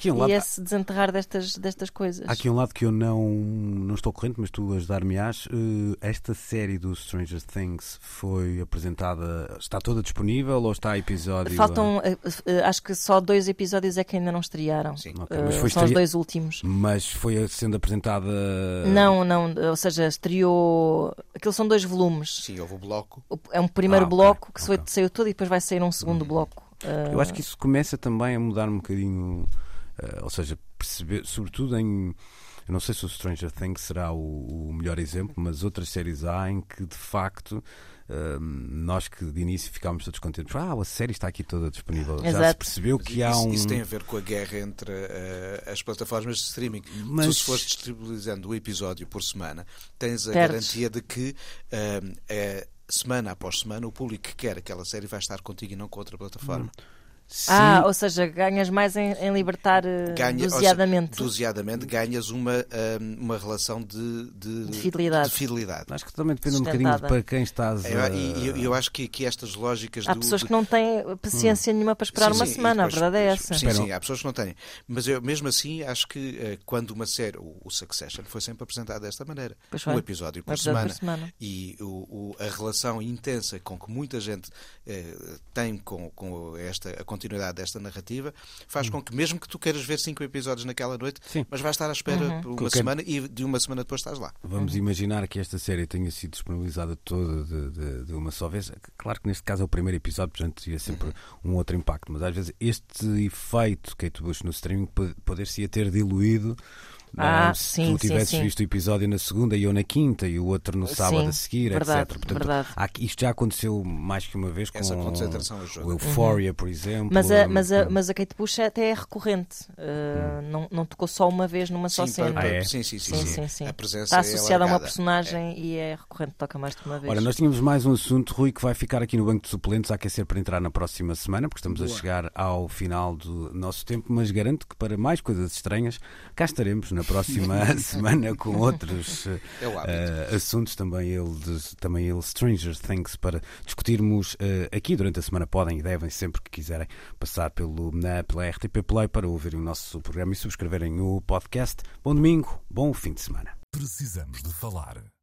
um lado, e esse desenterrar destas, destas coisas. Há aqui um lado que eu não, não estou corrente, mas tu ajudar-me-ás. Uh, esta série do Stranger Things foi apresentada, está toda disponível ou está a episódio? Faltam, uh, uh, acho que só dois episódios é que ainda não estrearam. Sim. Okay, mas foi são estri... os dois últimos. Mas foi sendo apresentada. Não, não, ou seja, estreou. Aqueles são dois dois volumes. Sim, houve o bloco. É um primeiro ah, bloco que okay. saiu todo e depois vai sair um segundo hum. bloco. Uh... Eu acho que isso começa também a mudar um bocadinho, uh, ou seja, perceber, sobretudo em. Eu não sei se o Stranger Things será o, o melhor exemplo, mas outras séries há em que de facto nós que de início ficámos todos contentes, ah, a série está aqui toda disponível. Exato. Já se percebeu que há um. Isso tem a ver com a guerra entre uh, as plataformas de streaming. Mas... Tu, se fores disponibilizando o episódio por semana, tens a Perdes. garantia de que uh, é, semana após semana o público que quer aquela série vai estar contigo e não com outra plataforma. Hum. Sim. Ah, ou seja, ganhas mais em, em libertar eh, Ganha- ou seja, doseadamente. doseadamente ganhas uma, hum, uma relação de, de, De fidelidade. de fidelidade. Acho que também depende um bocadinho de para quem estás a... Eu, e eu, eu acho que, que estas lógicas Há do, pessoas que não têm paciência nenhuma para esperar Sim, uma sim, semana, depois- a verdade é essa. Sim, sim, há pessoas que não têm. Mas eu, mesmo assim, acho que eh, quando uma série, o, o Succession, foi sempre apresentado desta maneira. Um episódio por Um episódio semana. por semana. E o, o- a relação intensa com que muita gente eh, tem com, com esta, a continuidade desta narrativa faz com que, mesmo que tu queiras ver cinco episódios naquela noite, Sim. mas vais estar à espera Uhum. por uma Qualquer- semana e de uma semana depois estás lá. Vamos Uhum. imaginar que esta série tenha sido disponibilizada toda de, de- de uma só vez. Claro que neste caso é o primeiro episódio, portanto ia sempre Uhum. um outro impacto. Mas às vezes este efeito Kate Bush no streaming po- poder-se ter diluído. Ah, se sim, tu sim, tivesses sim. visto o episódio na segunda e eu na quinta e o outro no sábado Sim, a seguir, verdade, etc. Portanto, verdade. há- isto já aconteceu mais que uma vez com Essa concentração o ajuda. Euphoria, por exemplo. Uhum. Mas a, mas, a, mas a Kate Bush até é recorrente. Uh, não, não tocou só uma vez numa só Sim, cena. para- Ah, é? sim, sim, sim, Sim, sim. sim, sim. A presença Está é associada a uma personagem e é recorrente, toca mais de uma vez. Ora, nós tínhamos mais um assunto, Rui, que vai ficar aqui no banco de suplentes a aquecer para entrar na próxima semana, porque estamos a chegar ao final do nosso tempo, mas garanto que para mais coisas estranhas, cá estaremos na próxima semana com outros eh, assuntos, também ele, de- também ele Stranger Things, para discutirmos eh, aqui durante a semana. Podem e devem, sempre que quiserem, passar pelo, na, pela RTP Play para ouvirem o nosso programa e subscreverem o podcast. Bom domingo, bom fim de semana. Precisamos de falar.